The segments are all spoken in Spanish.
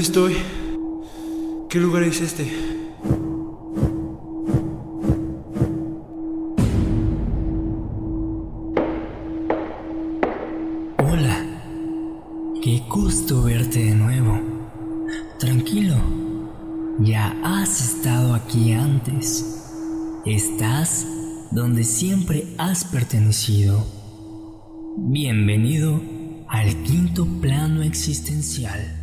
¿Dónde estoy? ¿Qué lugar es este? Hola, qué gusto verte de nuevo. Tranquilo, ya has estado aquí antes. Estás donde siempre has pertenecido. Bienvenido al quinto plano existencial.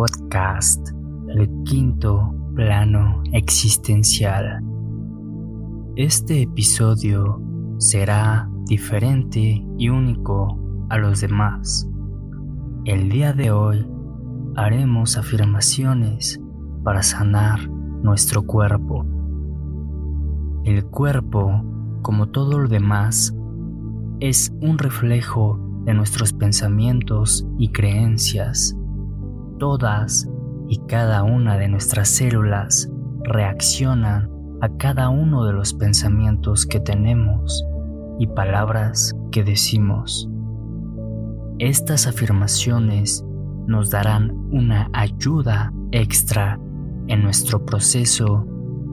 Podcast, El Quinto Plano Existencial. Este episodio será diferente y único a los demás. El día de hoy haremos afirmaciones para sanar nuestro cuerpo. El cuerpo, como todo lo demás, es un reflejo de nuestros pensamientos y creencias. Todas y cada una de nuestras células reaccionan a cada uno de los pensamientos que tenemos y palabras que decimos. Estas afirmaciones nos darán una ayuda extra en nuestro proceso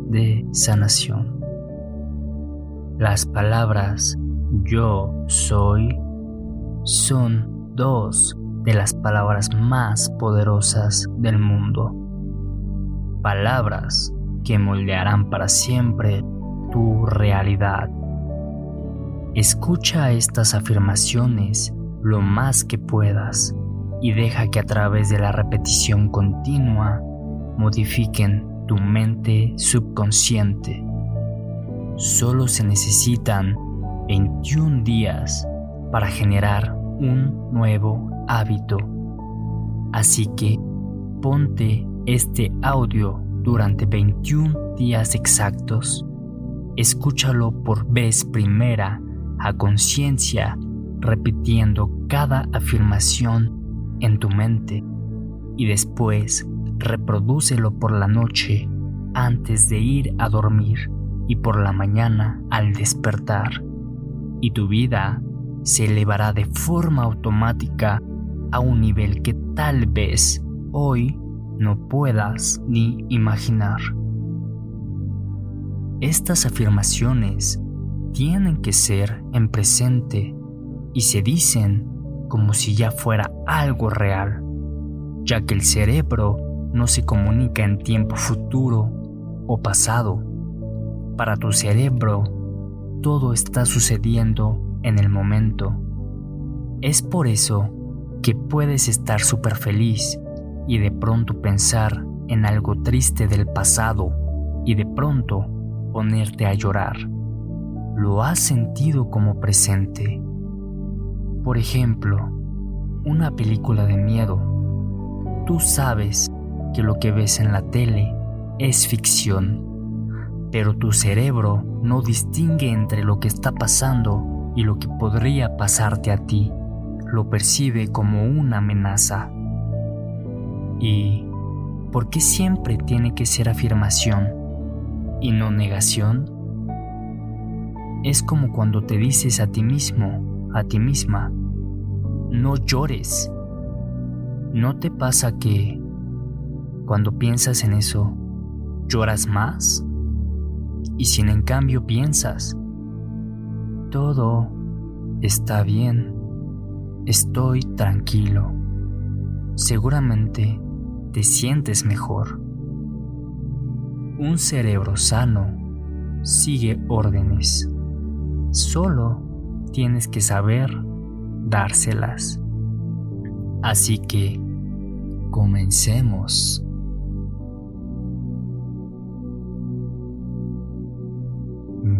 de sanación. Las palabras yo soy son dos de las palabras más poderosas del mundo. Palabras que moldearán para siempre tu realidad. Escucha estas afirmaciones lo más que puedas y deja que a través de la repetición continua modifiquen tu mente subconsciente. Solo se necesitan 21 días para generar un nuevo hábito. Así que ponte este audio durante 21 días exactos. Escúchalo por vez primera a conciencia, repitiendo cada afirmación en tu mente y después reprodúcelo por la noche antes de ir a dormir y por la mañana al despertar. Y tu vida se elevará de forma automática a un nivel que tal vez hoy no puedas ni imaginar. Estas afirmaciones tienen que ser en presente y se dicen como si ya fuera algo real, ya que el cerebro no se comunica en tiempo futuro o pasado. Para tu cerebro, todo está sucediendo en el momento. Es por eso que puedes estar súper feliz y de pronto pensar en algo triste del pasado y de pronto ponerte a llorar. Lo has sentido como presente. Por ejemplo, una película de miedo. Tú sabes que lo que ves en la tele es ficción, pero tu cerebro no distingue entre lo que está pasando y lo que podría pasarte a ti lo percibe como una amenaza. ¿Y por qué siempre tiene que ser afirmación y no negación? Es como cuando te dices a ti mismo, a ti misma, no llores. ¿No te pasa que cuando piensas en eso, lloras más? Y si en cambio piensas, todo está bien. Estoy tranquilo. Seguramente te sientes mejor. Un cerebro sano sigue órdenes. Solo tienes que saber dárselas. Así que, comencemos.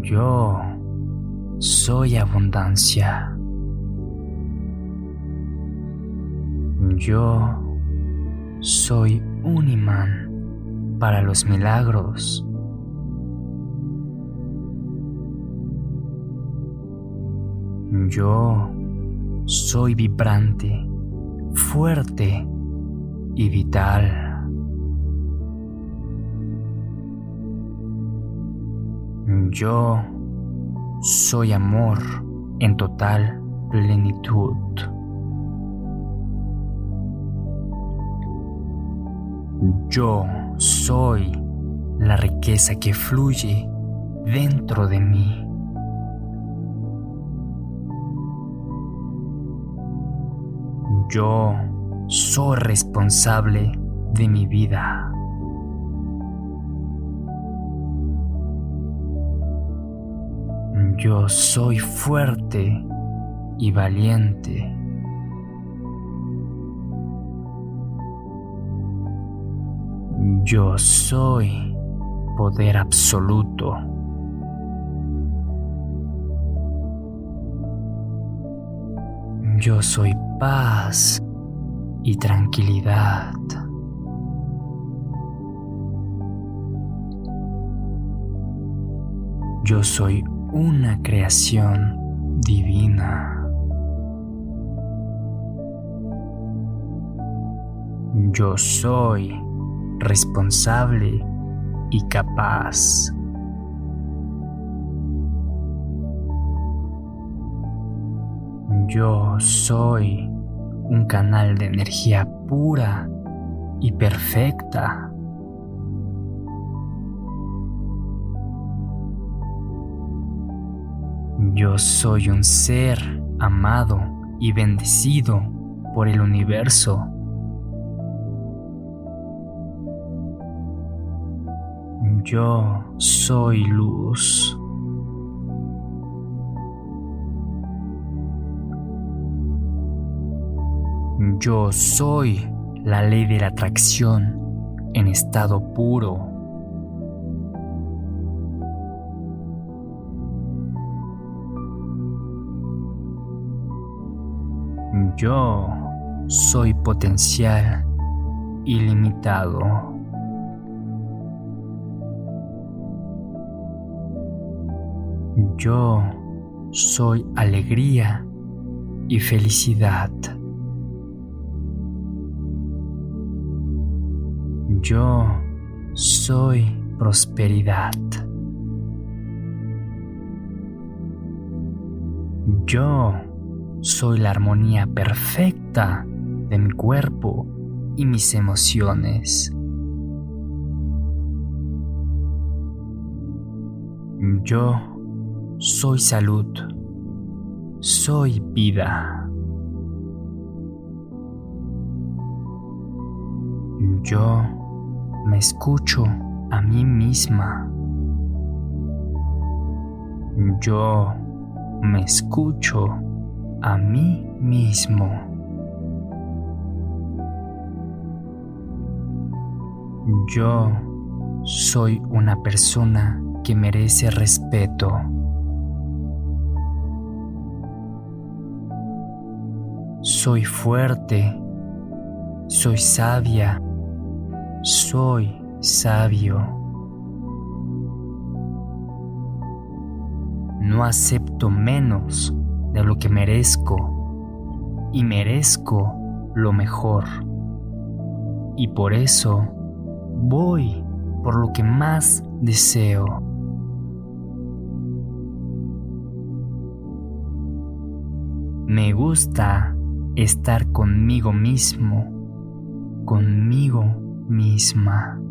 Yo soy abundancia. Yo soy un imán para los milagros. Yo soy vibrante, fuerte y vital. Yo soy amor en total plenitud. Yo soy la riqueza que fluye dentro de mí. Yo soy responsable de mi vida. Yo soy fuerte y valiente. Yo soy poder absoluto. Yo soy paz y tranquilidad. Yo soy una creación divina. Yo soy responsable y capaz. Yo soy un canal de energía pura y perfecta. Yo soy un ser amado y bendecido por el universo. Yo soy luz. Yo soy la ley de la atracción en estado puro. Yo soy potencial ilimitado. Yo soy alegría y felicidad. Yo soy prosperidad. Yo soy la armonía perfecta de mi cuerpo y mis emociones. Yo soy salud. Soy vida. Yo me escucho a mí misma. Yo me escucho a mí mismo. Yo soy una persona que merece respeto. Soy fuerte, soy sabia, soy sabio. No acepto menos de lo que merezco y merezco lo mejor. Y por eso voy por lo que más deseo. Me gusta estar conmigo mismo, conmigo misma.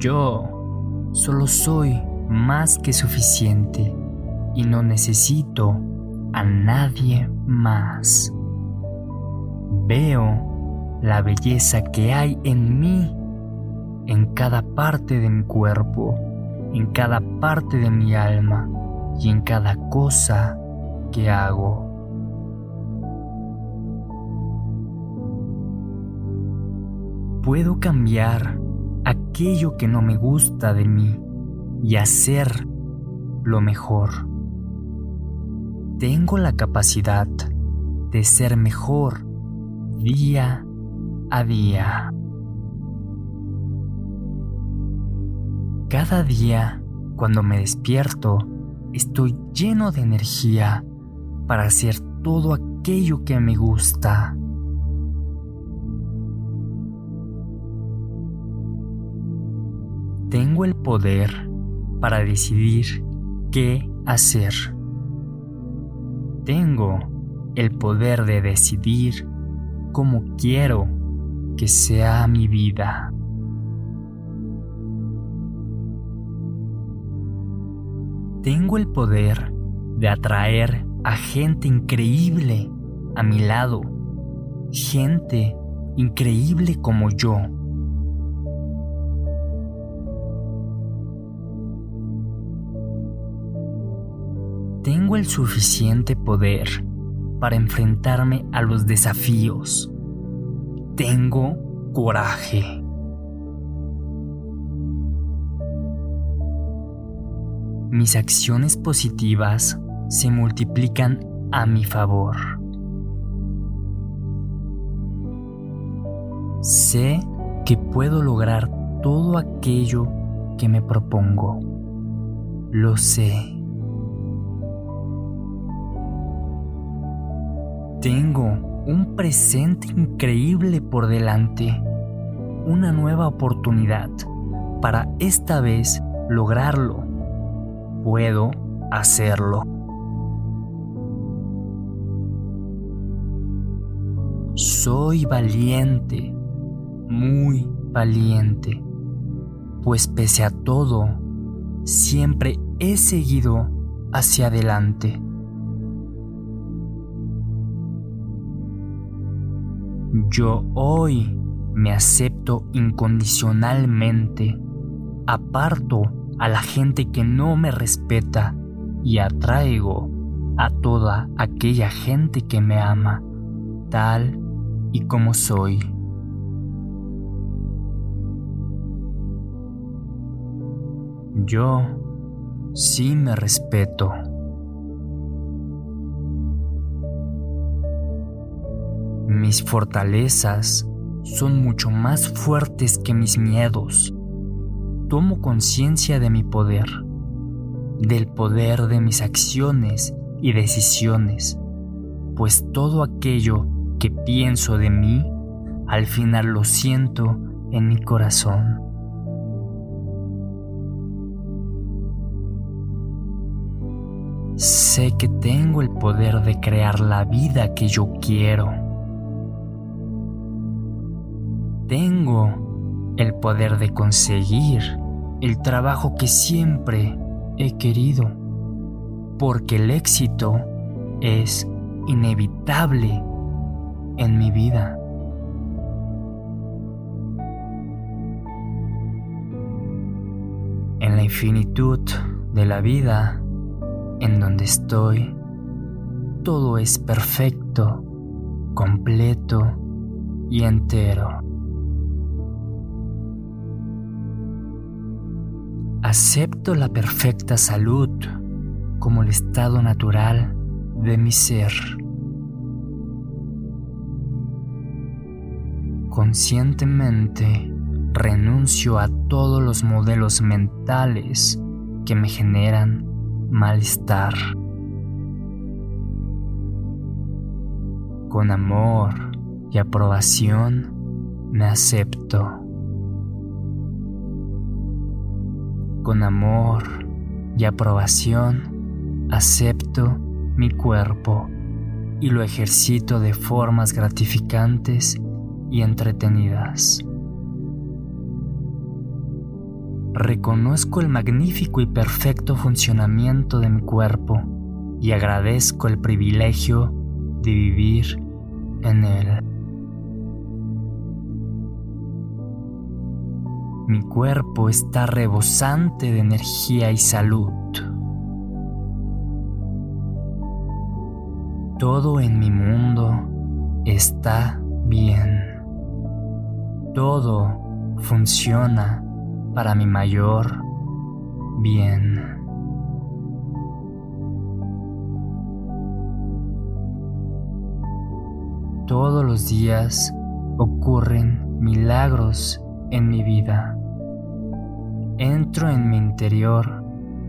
Yo solo soy más que suficiente y no necesito a nadie más. Veo la belleza que hay en mí, en cada parte de mi cuerpo, en cada parte de mi alma y en cada cosa que hago. Puedo cambiar aquello que no me gusta de mí y hacer lo mejor. Tengo la capacidad de ser mejor día a día. Cada día Cuando me despierto, estoy lleno de energía para hacer todo aquello que me gusta. Tengo el poder para decidir qué hacer. Tengo el poder de decidir cómo quiero que sea mi vida. Tengo el poder de atraer a gente increíble a mi lado, gente increíble como yo. Tengo el suficiente poder para enfrentarme a los desafíos. Tengo coraje. Mis acciones positivas se multiplican a mi favor. Sé que puedo lograr todo aquello que me propongo. Lo sé. Tengo un presente increíble por delante, una nueva oportunidad para esta vez lograrlo. Puedo hacerlo. Soy valiente, muy valiente, pues pese a todo, siempre he seguido hacia adelante. Yo hoy me acepto incondicionalmente, aparto a la gente que no me respeta y atraigo a toda aquella gente que me ama, tal y como soy. Yo sí me respeto. Mis fortalezas son mucho más fuertes que mis miedos. Tomo conciencia de mi poder, del poder de mis acciones y decisiones, pues todo aquello que pienso de mí, al final lo siento en mi corazón. Sé que tengo el poder de crear la vida que yo quiero. Tengo el poder de conseguir el trabajo que siempre he querido, porque el éxito es inevitable en mi vida. En la infinitud de la vida en donde estoy, todo es perfecto, completo y entero. Acepto la perfecta salud como el estado natural de mi ser. Conscientemente renuncio a todos los modelos mentales que me generan malestar. Con amor y aprobación me acepto. Con amor y aprobación acepto mi cuerpo y lo ejercito de formas gratificantes y entretenidas. Reconozco el magnífico y perfecto funcionamiento de mi cuerpo y agradezco el privilegio de vivir en él. Mi cuerpo está rebosante de energía y salud. Todo en mi mundo está bien. Todo funciona para mi mayor bien. Todos los días ocurren milagros en mi vida. Entro en mi interior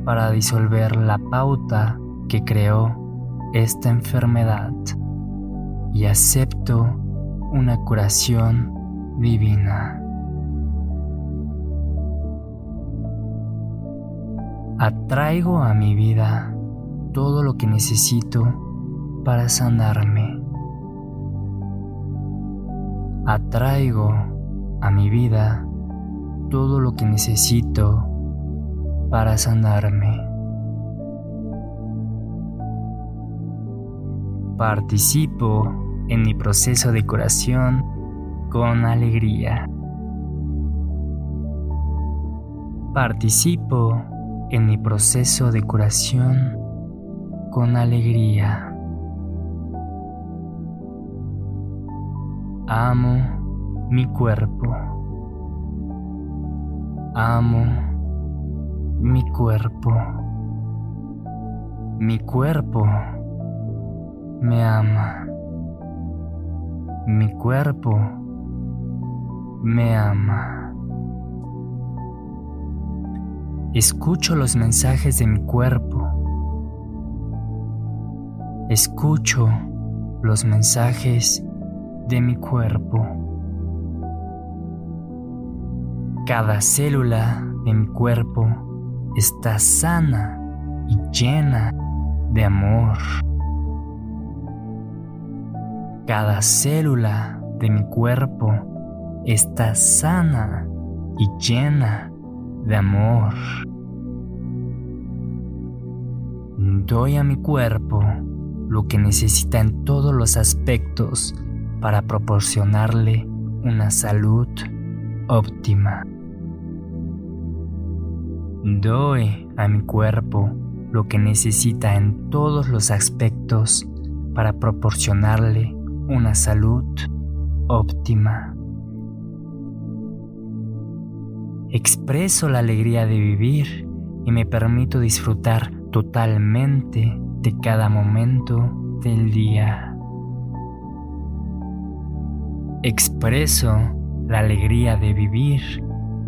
para disolver la pauta que creó esta enfermedad y acepto una curación divina. Atraigo a mi vida todo lo que necesito para sanarme. Atraigo a mi vida todo lo que necesito para sanarme. Participo en mi proceso de curación con alegría. Participo en mi proceso de curación con alegría. Amo mi cuerpo. Amo mi cuerpo. Mi cuerpo me ama. Mi cuerpo me ama. Escucho los mensajes de mi cuerpo. Escucho los mensajes de mi cuerpo. Cada célula de mi cuerpo está sana y llena de amor. Cada célula de mi cuerpo está sana y llena de amor. Doy a mi cuerpo lo que necesita en todos los aspectos para proporcionarle una salud óptima. Doy a mi cuerpo lo que necesita en todos los aspectos para proporcionarle una salud óptima. Expreso la alegría de vivir y me permito disfrutar totalmente de cada momento del día. Expreso la alegría de vivir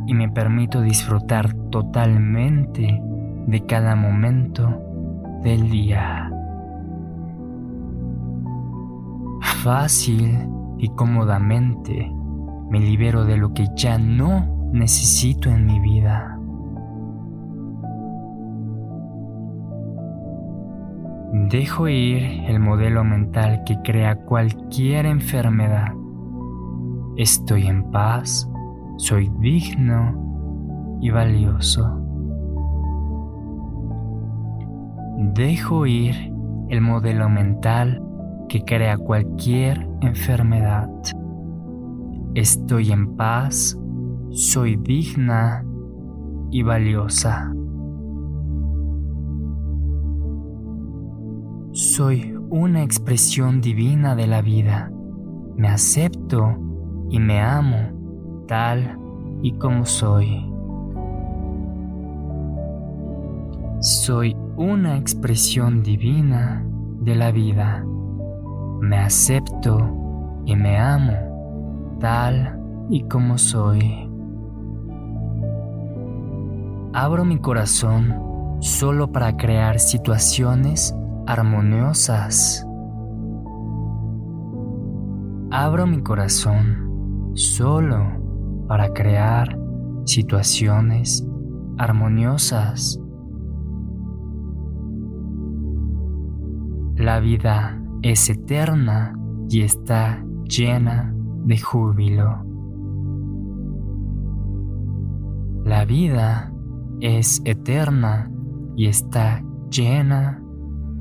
y me permito disfrutar totalmente de cada momento del día. Fácil y cómodamente me libero de lo que ya no necesito en mi vida. Dejo ir el modelo mental que crea cualquier enfermedad. Estoy en paz, soy digno y valioso. Dejo ir el modelo mental que crea cualquier enfermedad. Estoy en paz, soy digna y valiosa. Soy una expresión divina de la vida. Me acepto y me amo tal y como soy. Soy una expresión divina de la vida. Me acepto y me amo tal y como soy. Abro mi corazón solo para crear situaciones armoniosas. Abro mi corazón solo para crear situaciones armoniosas. La vida es eterna y está llena de júbilo. La vida es eterna y está llena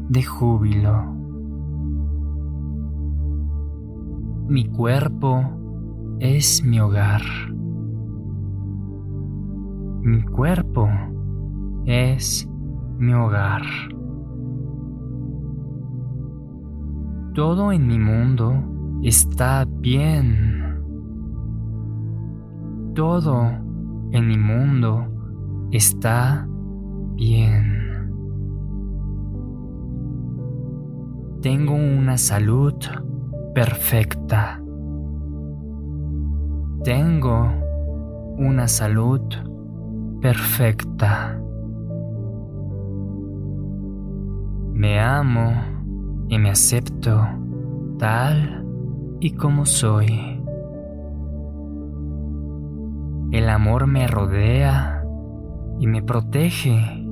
de júbilo. Mi cuerpo es mi hogar. Mi cuerpo es mi hogar. Todo en mi mundo está bien. Todo en mi mundo está bien. Tengo una salud perfecta. Tengo una salud perfecta. Me amo y me acepto tal y como soy. El amor me rodea y me protege.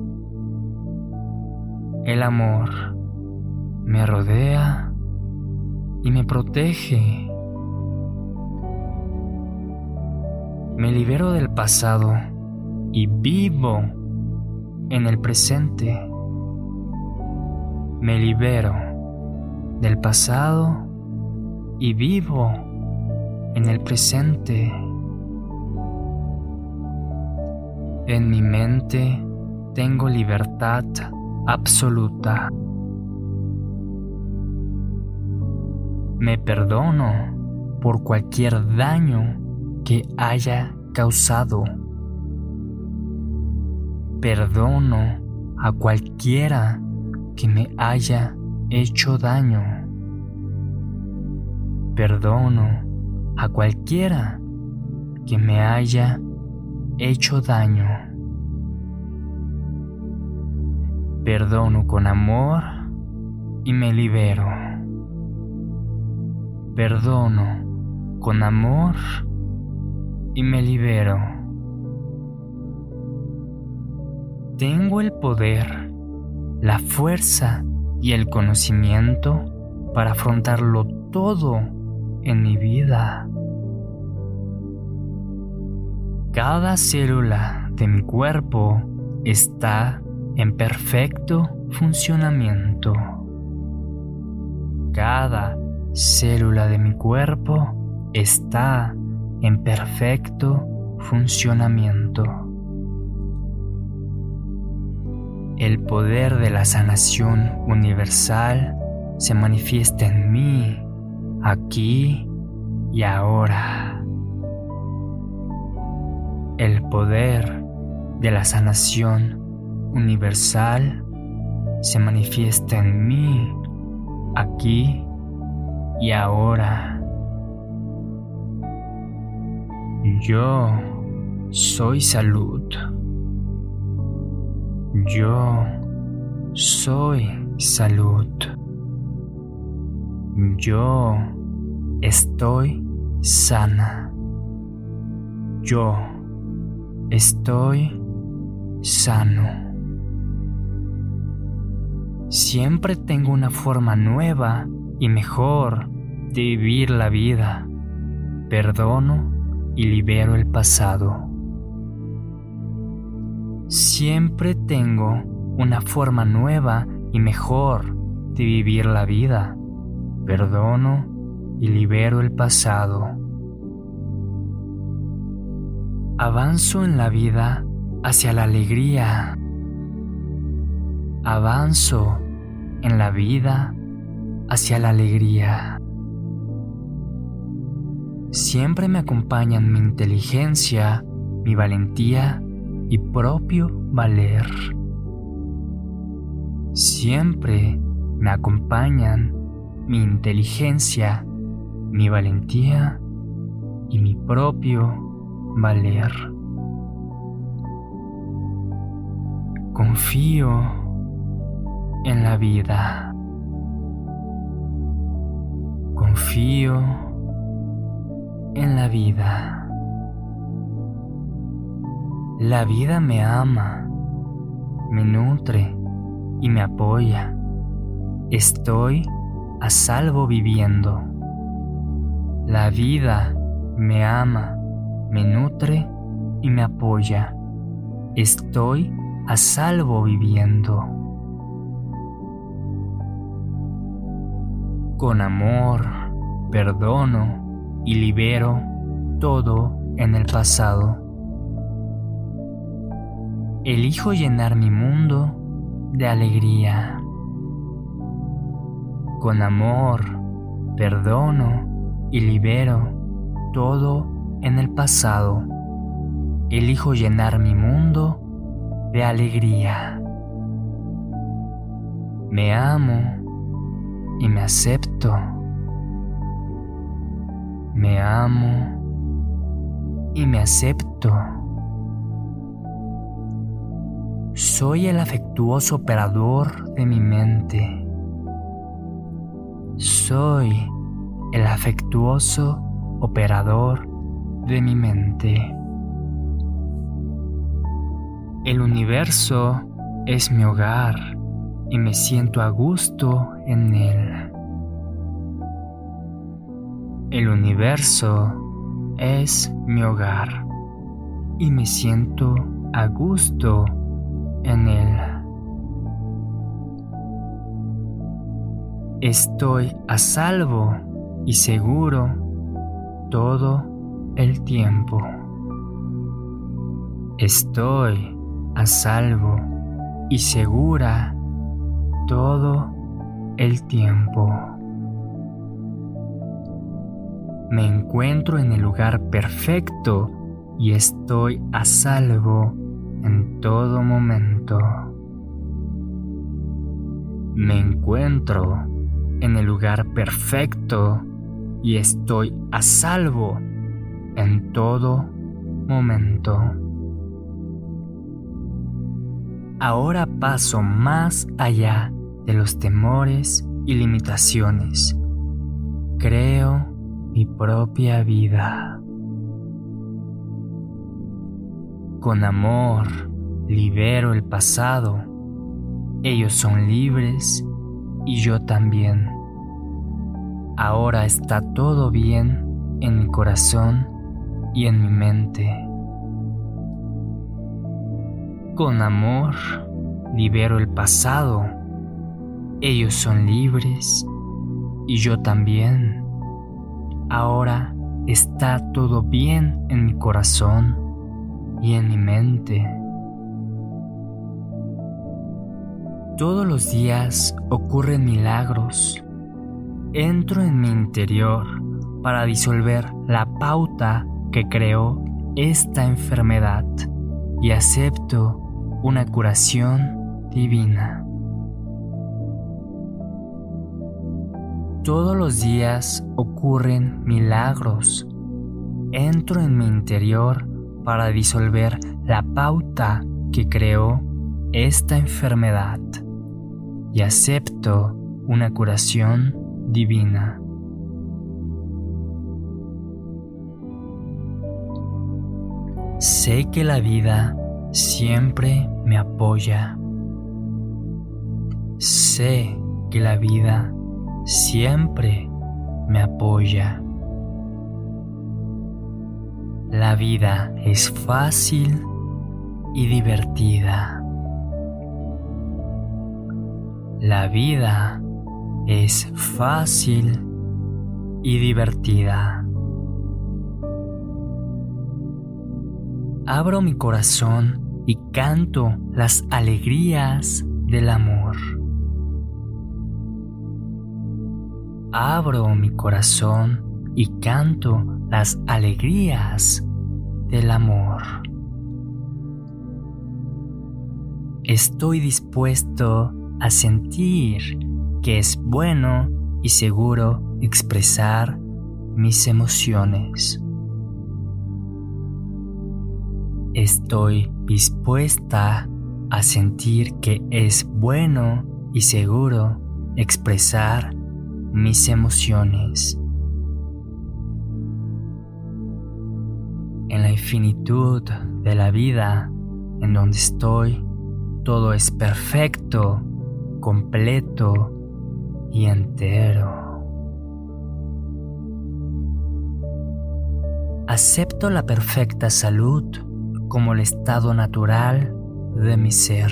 El amor me rodea y me protege. Me libero del pasado y vivo en el presente. Me libero del pasado y vivo en el presente. En mi mente tengo libertad absoluta. Me perdono por cualquier daño que haya causado. Perdono a cualquiera que me haya hecho daño. Perdono a cualquiera que me haya hecho daño. Perdono con amor y me libero. Perdono con amor y me libero. Tengo el poder, la fuerza y el conocimiento para afrontarlo todo en mi vida. Cada célula de mi cuerpo está en perfecto funcionamiento. Cada célula de mi cuerpo está en perfecto funcionamiento. El poder de la sanación universal se manifiesta en mí, aquí y ahora. El poder de la sanación universal se manifiesta en mí, aquí y ahora. Yo soy salud. Yo soy salud. Yo estoy sana. Yo estoy sano. Siempre tengo una forma nueva y mejor de vivir la vida. Perdono y libero el pasado. Siempre tengo una forma nueva y mejor de vivir la vida. Perdono y libero el pasado. Avanzo en la vida hacia la alegría. Avanzo en la vida hacia la alegría. Siempre me acompañan mi inteligencia, mi valentía y propio valer. Siempre me acompañan mi inteligencia, mi valentía y mi propio valer. Confío en la vida. Confío en la vida. La vida me ama, me nutre y me apoya. Estoy a salvo viviendo. La vida me ama, me nutre y me apoya. Estoy a salvo viviendo. Con amor, perdono y libero todo en el pasado. Elijo llenar mi mundo de alegría. Con amor, perdono y libero todo en el pasado. Elijo llenar mi mundo de alegría. Me amo y me acepto. Me amo y me acepto. Soy el afectuoso operador de mi mente. Soy el afectuoso operador de mi mente. El universo es mi hogar y me siento a gusto en él. El universo es mi hogar y me siento a gusto en él. Estoy a salvo y seguro todo el tiempo. Estoy a salvo y segura todo el tiempo. Me encuentro en el lugar perfecto y estoy a salvo en todo momento. Me encuentro en el lugar perfecto y estoy a salvo en todo momento. Ahora paso más allá de los temores y limitaciones. Creo mi propia vida. Con amor libero el pasado. Ellos son libres y yo también. Ahora está todo bien en mi corazón y en mi mente. Con amor libero el pasado. Ellos son libres y yo también. Ahora está todo bien en mi corazón y en mi mente. Todos los días ocurren milagros. Entro en mi interior para disolver la pauta que creó esta enfermedad y acepto una curación divina. Todos los días ocurren milagros. Entro en mi interior para disolver la pauta que creó esta enfermedad y acepto una curación divina. Sé que la vida siempre me apoya. Sé que la vida siempre me apoya. La vida es fácil y divertida. La vida es fácil y divertida. Abro mi corazón y canto las alegrías del amor. Abro mi corazón y canto las alegrías del amor. Estoy dispuesto a sentir que es bueno y seguro expresar mis emociones. Estoy dispuesta a sentir que es bueno y seguro expresar mis emociones. En la infinitud de la vida en donde estoy, todo es perfecto, completo y entero. Acepto la perfecta salud como el estado natural de mi ser.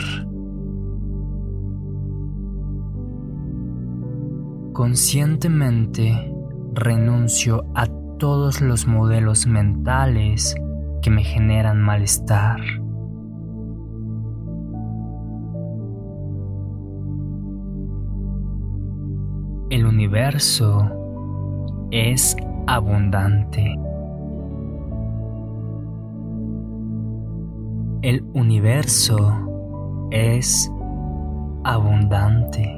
Conscientemente renuncio a todos los modelos mentales que me generan malestar. El universo es abundante. El universo es abundante.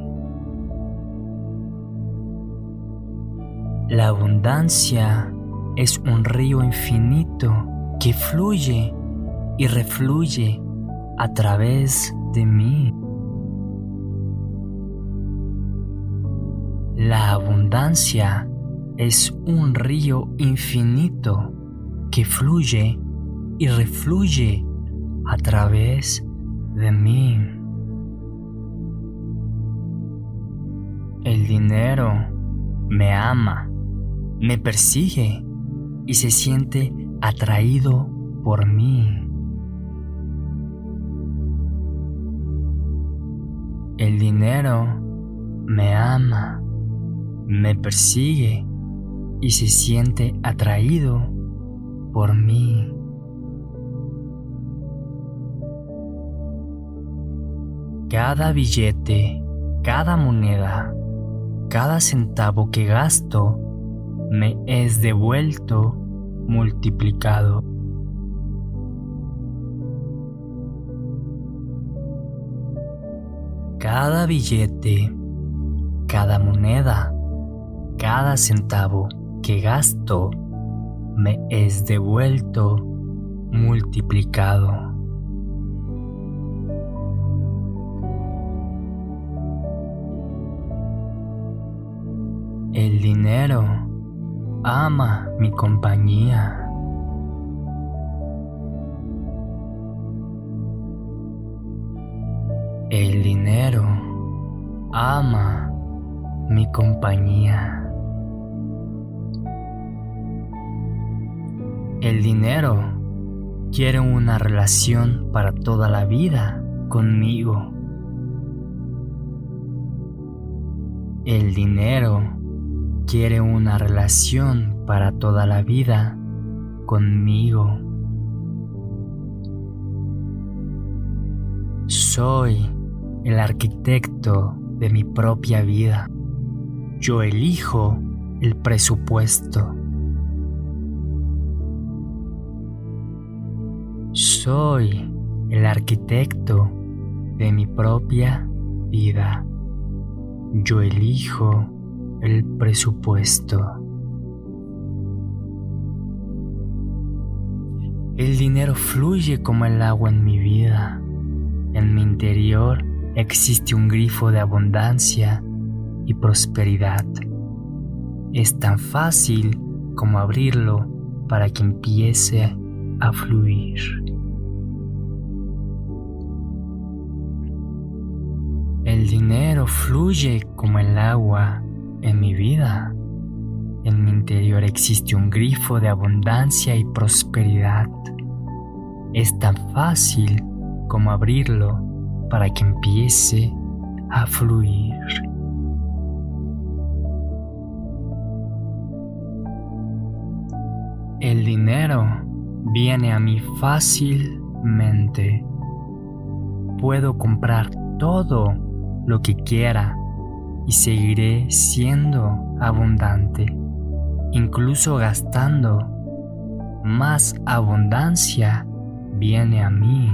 La abundancia es un río infinito que fluye y refluye a través de mí. La abundancia es un río infinito que fluye y refluye a través de mí. El dinero me ama, me persigue y se siente atraído por mí. El dinero me ama, me persigue y se siente atraído por mí. Cada billete, cada moneda, cada centavo que gasto me es devuelto multiplicado. Cada billete, cada moneda, cada centavo que gasto me es devuelto multiplicado. El dinero ama mi compañía. El dinero ama mi compañía. El dinero quiere una relación para toda la vida conmigo. El dinero quiere una relación para toda la vida conmigo. Soy el arquitecto de mi propia vida. Yo elijo el presupuesto. Soy el arquitecto de mi propia vida. Yo elijo el presupuesto. El dinero fluye como el agua en mi vida. En mi interior existe un grifo de abundancia y prosperidad. Es tan fácil como abrirlo para que empiece a fluir. El dinero fluye como el agua en mi vida. En mi interior existe un grifo de abundancia y prosperidad. Es tan fácil como abrirlo para que empiece a fluir. El dinero viene a mí fácilmente. Puedo comprar todo lo que quiera y seguiré siendo abundante, incluso gastando. Más abundancia viene a mí.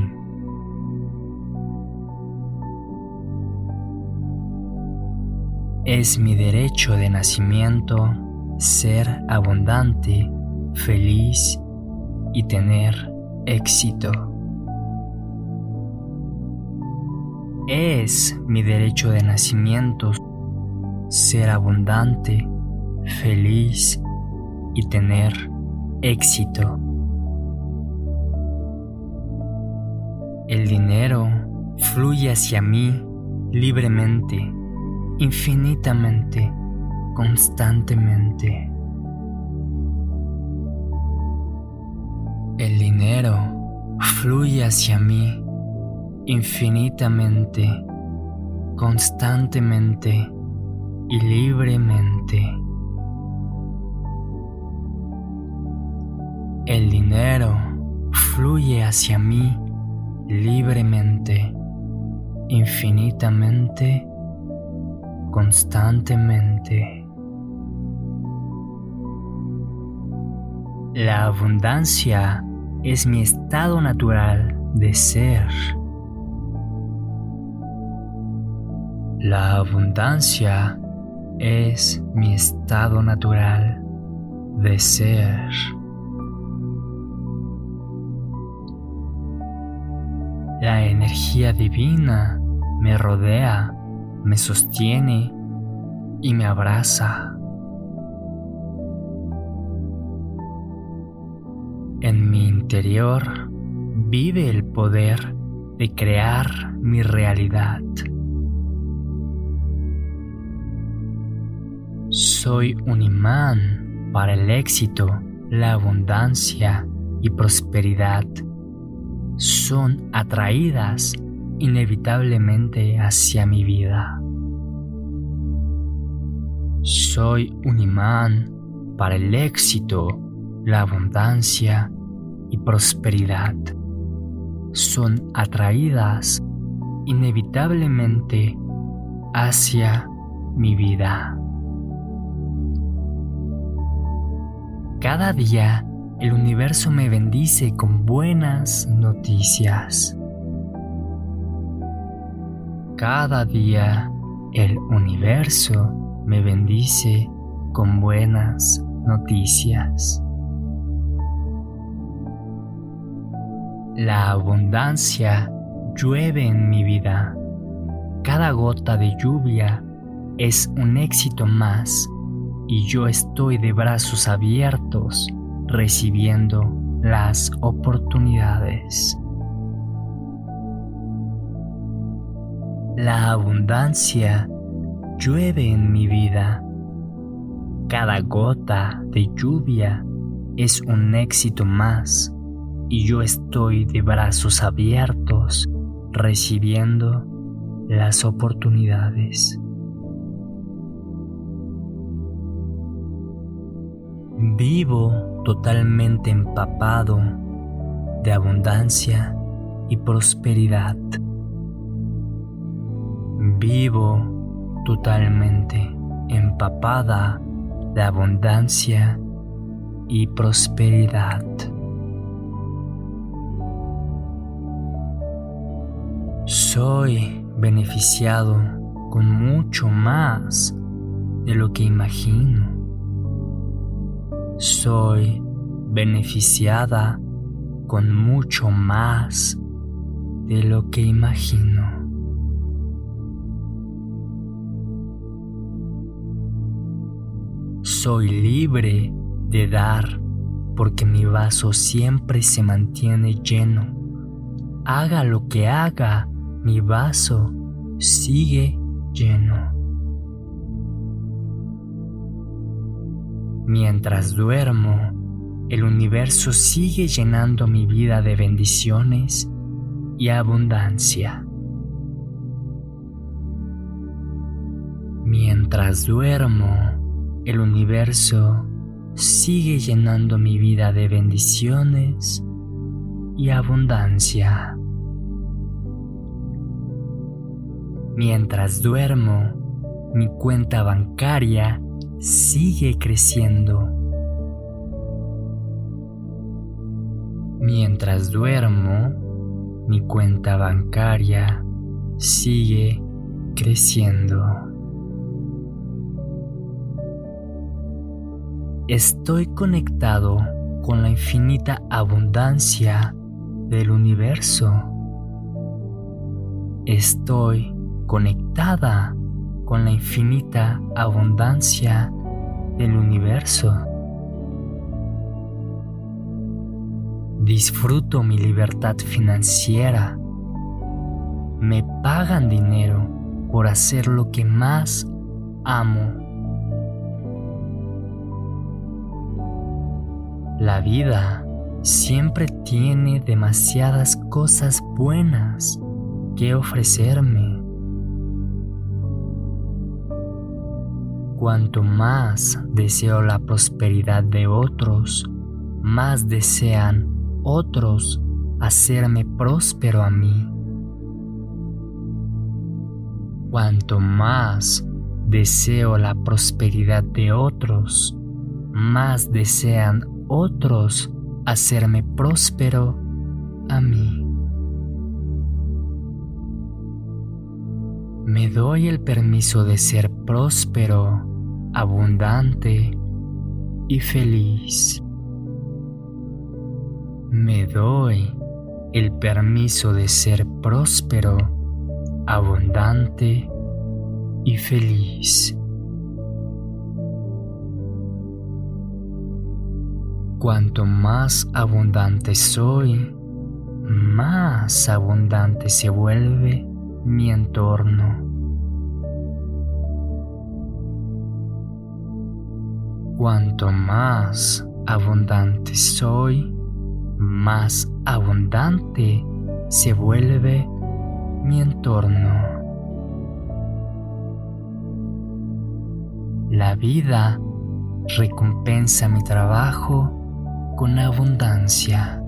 Es mi derecho de nacimiento ser abundante, feliz y tener éxito. Es mi derecho de nacimiento ser abundante, feliz y tener éxito. El dinero fluye hacia mí libremente, infinitamente, constantemente. El dinero fluye hacia mí infinitamente, constantemente y libremente. El dinero fluye hacia mí libremente, infinitamente, constantemente. La abundancia es mi estado natural de ser. La abundancia es mi estado natural de ser. La energía divina me rodea, me sostiene y me abraza. En mi interior vive el poder de crear mi realidad. Soy un imán para el éxito, la abundancia y prosperidad. Son atraídas inevitablemente hacia mi vida. Soy un imán para el éxito, la abundancia y prosperidad. Son atraídas inevitablemente hacia mi vida. Cada día el universo me bendice con buenas noticias. Cada día el universo me bendice con buenas noticias. La abundancia llueve en mi vida. Cada gota de lluvia es un éxito más y yo estoy de brazos abiertos recibiendo las oportunidades. La abundancia llueve en mi vida. Cada gota de lluvia es un éxito más y yo estoy de brazos abiertos recibiendo las oportunidades. Vivo totalmente empapado de abundancia y prosperidad. Vivo totalmente empapada de abundancia y prosperidad. Soy beneficiado con mucho más de lo que imagino. Soy beneficiada con mucho más de lo que imagino. Soy libre de dar porque mi vaso siempre se mantiene lleno. Haga lo que haga, mi vaso sigue lleno. Mientras duermo, el universo sigue llenando mi vida de bendiciones y abundancia. Mientras duermo, el universo sigue llenando mi vida de bendiciones y abundancia. Mientras duermo, mi cuenta bancaria sigue creciendo. Mientras duermo, mi cuenta bancaria sigue creciendo. Estoy conectado con la infinita abundancia del universo. Estoy conectada con la infinita abundancia del universo. Disfruto mi libertad financiera. Me pagan dinero por hacer lo que más amo. La vida siempre tiene demasiadas cosas buenas que ofrecerme. Cuanto más deseo la prosperidad de otros, más desean otros hacerme próspero a mí. Cuanto más deseo la prosperidad de otros, más desean otros hacerme próspero a mí. Me doy el permiso de ser próspero, abundante y feliz. Me doy el permiso de ser próspero, abundante y feliz. Cuanto más abundante soy, más abundante se vuelve mi entorno. Cuanto más abundante soy, más abundante se vuelve mi entorno. La vida recompensa mi trabajo con abundancia.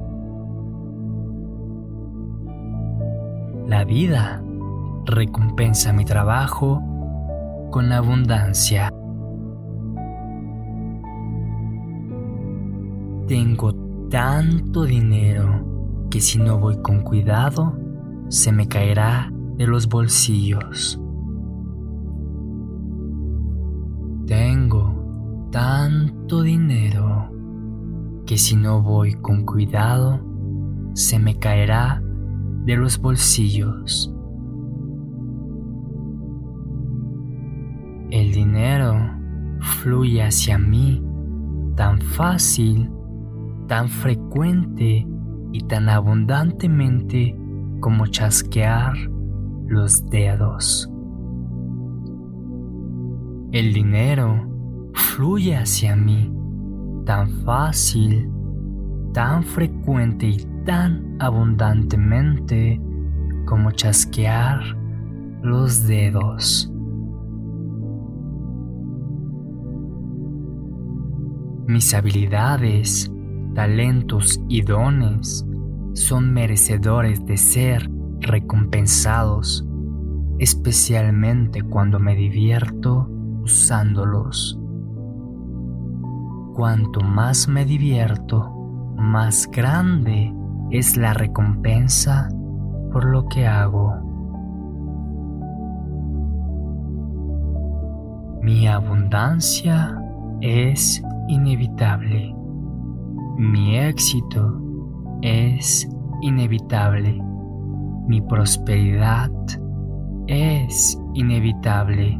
La vida recompensa mi trabajo con abundancia. Tengo tanto dinero que si no voy con cuidado, se me caerá de los bolsillos. Tengo tanto dinero que si no voy con cuidado, se me caerá de los bolsillos. El dinero fluye hacia mí tan fácil, tan frecuente y tan abundantemente como chasquear los dedos. El dinero fluye hacia mí tan fácil, tan frecuente y tan abundantemente como chasquear los dedos. Mis habilidades, talentos y dones son merecedores de ser recompensados, especialmente cuando me divierto usándolos. Cuanto más me divierto, más grande es la recompensa por lo que hago. Mi abundancia es inevitable. Mi éxito es inevitable. Mi prosperidad es inevitable.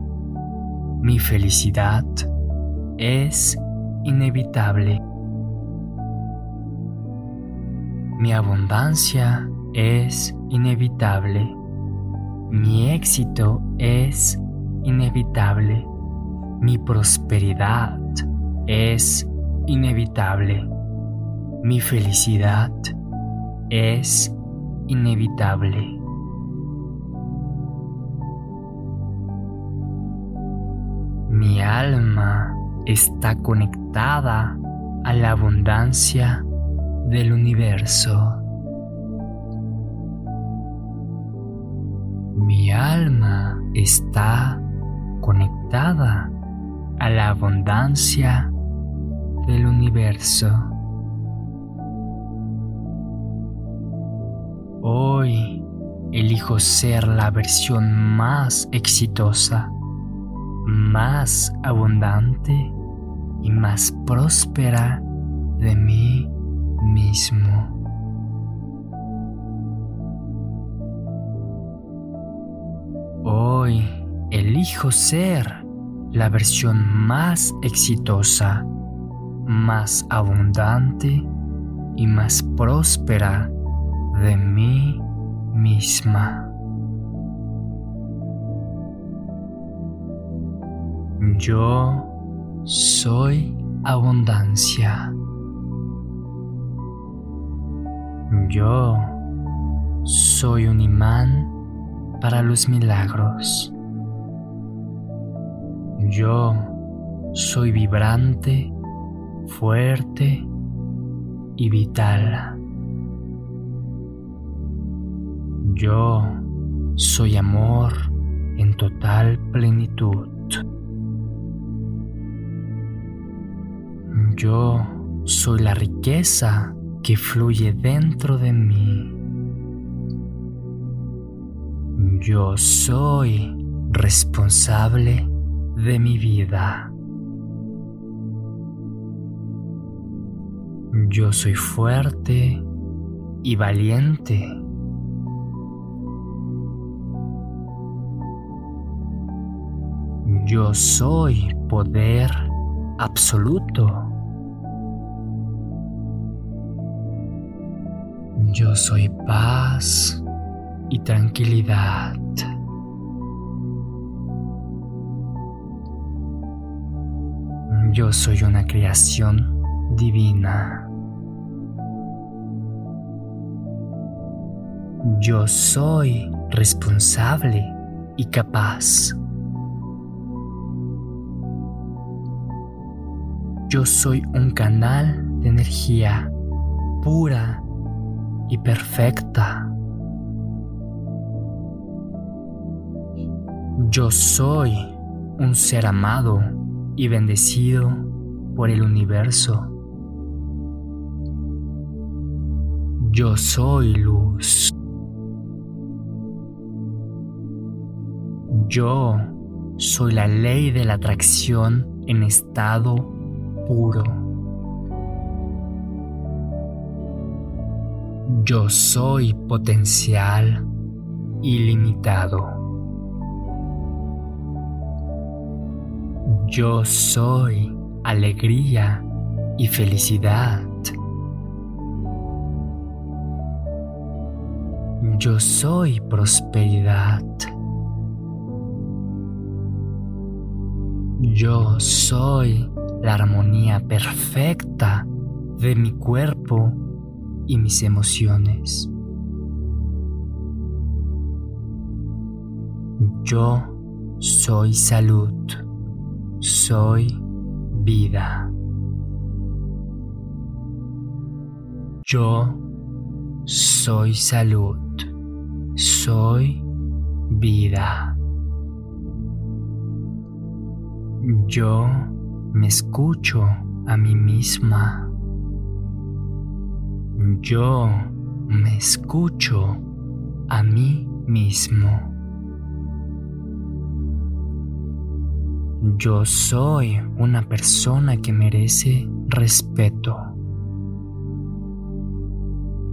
Mi felicidad es inevitable. Mi abundancia es inevitable. Mi éxito es inevitable. Mi prosperidad es inevitable. Mi felicidad es inevitable. Mi alma está conectada a la abundancia del universo. Mi alma está conectada a la abundancia del universo. Hoy elijo ser la versión más exitosa más abundante y más próspera de mí mismo. Hoy elijo ser la versión más exitosa, más abundante y más próspera de mí misma. Yo soy abundancia. Yo soy un imán para los milagros. Yo soy vibrante, fuerte y vital. Yo soy amor en total plenitud. Yo soy la riqueza que fluye dentro de mí. Yo soy responsable de mi vida. Yo soy fuerte y valiente. Yo soy poder absoluto. Yo soy paz y tranquilidad. Yo soy una creación divina. Yo soy responsable y capaz. Yo soy un canal de energía pura y perfecta. Yo soy un ser amado y bendecido por el universo. Yo soy luz. Yo soy la ley de la atracción en estado puro. Yo soy potencial ilimitado. Yo soy alegría y felicidad. Yo soy prosperidad. Yo soy la armonía perfecta de mi cuerpo y mis emociones. Yo soy salud. Soy vida. Yo soy salud. Soy vida. Yo me escucho a mí misma. Yo me escucho a mí mismo. Yo soy una persona que merece respeto.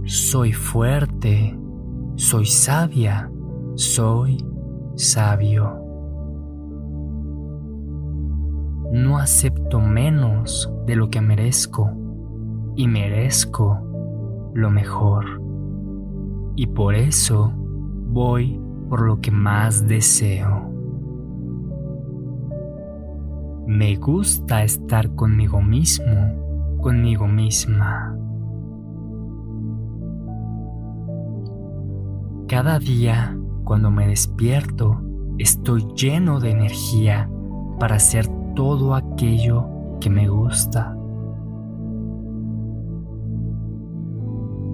Soy fuerte, soy sabia, soy sabio. No acepto menos de lo que merezco y merezco lo mejor. Y por eso voy por lo que más deseo. Me gusta estar conmigo mismo, conmigo misma. Cada día, cuando me despierto, estoy lleno de energía para hacer todo aquello que me gusta.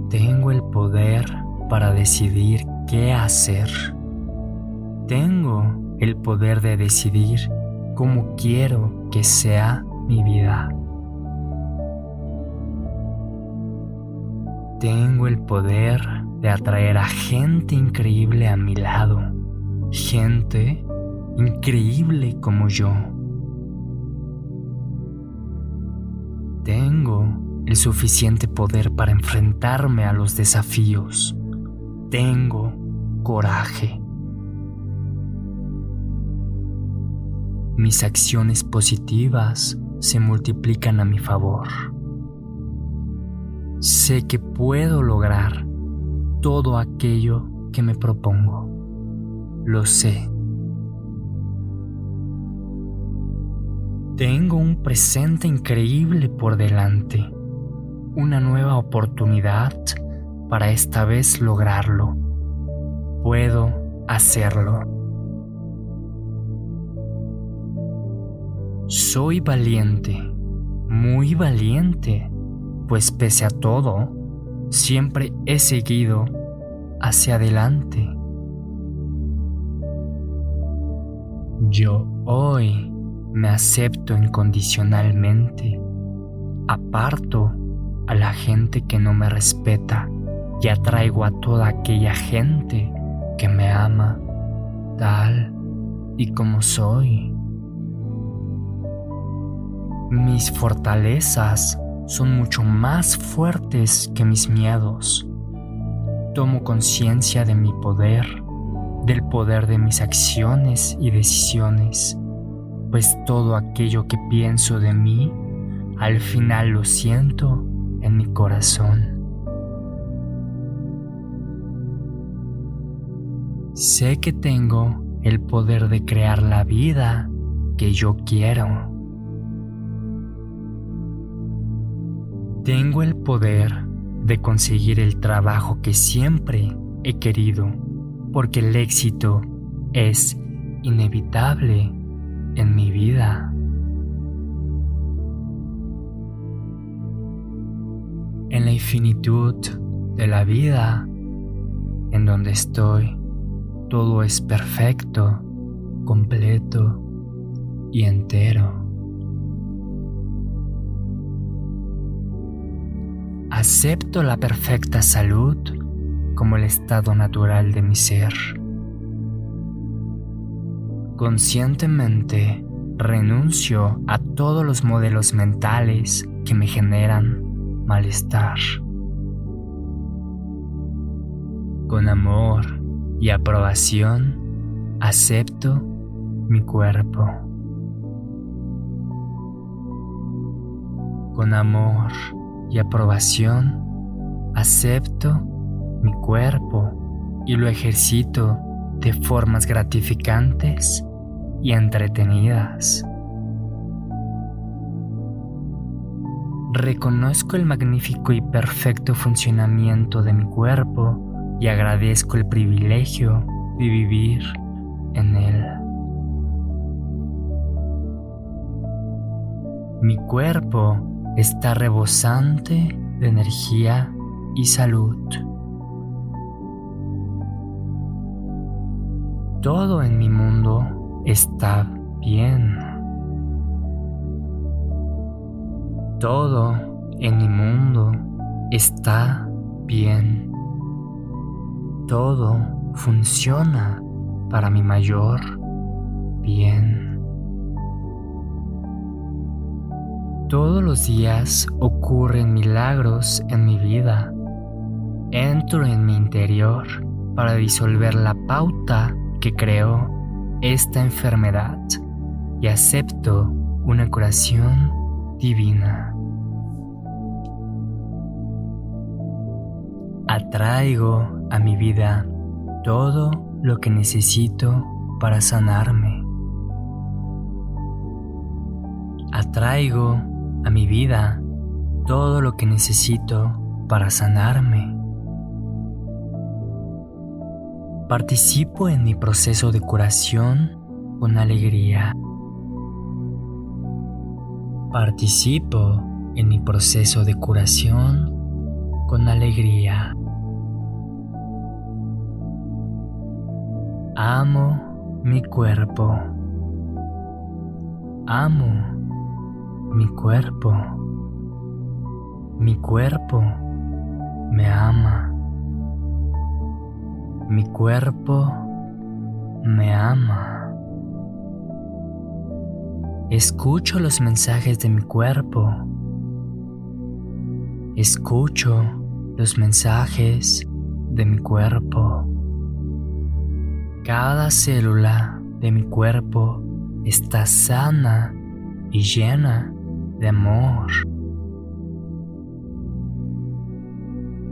Tengo el poder para decidir qué hacer. Tengo el poder de decidir como quiero que sea mi vida. Tengo el poder de atraer a gente increíble a mi lado, gente increíble como yo. Tengo el suficiente poder para enfrentarme a los desafíos. Tengo coraje. mis acciones positivas se multiplican a mi favor. Sé que puedo lograr todo aquello que me propongo. Lo sé. Tengo un presente increíble por delante, una nueva oportunidad para esta vez lograrlo. Puedo hacerlo. Soy valiente, muy valiente, pues pese a todo, siempre he seguido hacia adelante. Yo hoy me acepto incondicionalmente, aparto a la gente que no me respeta y atraigo a toda aquella gente que me ama tal y como soy. Mis fortalezas son mucho más fuertes que mis miedos. tomo conciencia de mi poder, del poder de mis acciones y decisiones, pues todo aquello que pienso de mí, al final lo siento en mi corazón. Sé que tengo el poder de crear la vida que yo quiero. Tengo el poder de conseguir el trabajo que siempre he querido, porque el éxito es inevitable en mi vida. En la infinitud de la vida en donde estoy, todo es perfecto, completo y entero. Acepto la perfecta salud como el estado natural de mi ser. Conscientemente renuncio a todos los modelos mentales que me generan malestar. Con amor y aprobación acepto mi cuerpo. Con amor y aprobación acepto mi cuerpo y lo ejercito de formas gratificantes y entretenidas. Reconozco el magnífico y perfecto funcionamiento de mi cuerpo y agradezco el privilegio de vivir en él. Mi cuerpo está rebosante de energía y salud. Todo en mi mundo está bien. Todo en mi mundo está bien todo funciona para mi mayor bien. Todos los días ocurren milagros en mi vida. Entro en mi interior para disolver la pauta que creó esta enfermedad y acepto una curación divina. Atraigo a mi vida todo lo que necesito para sanarme. Atraigo a mi vida todo lo que necesito para sanarme. Participo en mi proceso de curación con alegría. Participo en mi proceso de curación con alegría. Amo mi cuerpo. Amo mi cuerpo. Mi cuerpo me ama. Mi cuerpo me ama. Escucho los mensajes de mi cuerpo. Escucho los mensajes de mi cuerpo. Cada célula de mi cuerpo está sana y llena de amor.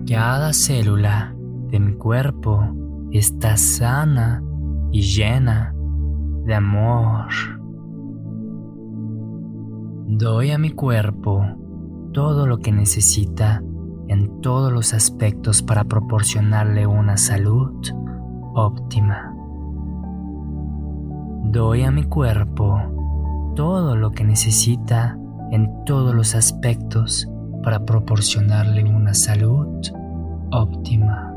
Cada célula de mi cuerpo está sana y llena de amor. Doy a mi cuerpo todo lo que necesita en todos los aspectos para proporcionarle una salud óptima. Doy a mi cuerpo todo lo que necesita en todos los aspectos para proporcionarle una salud óptima.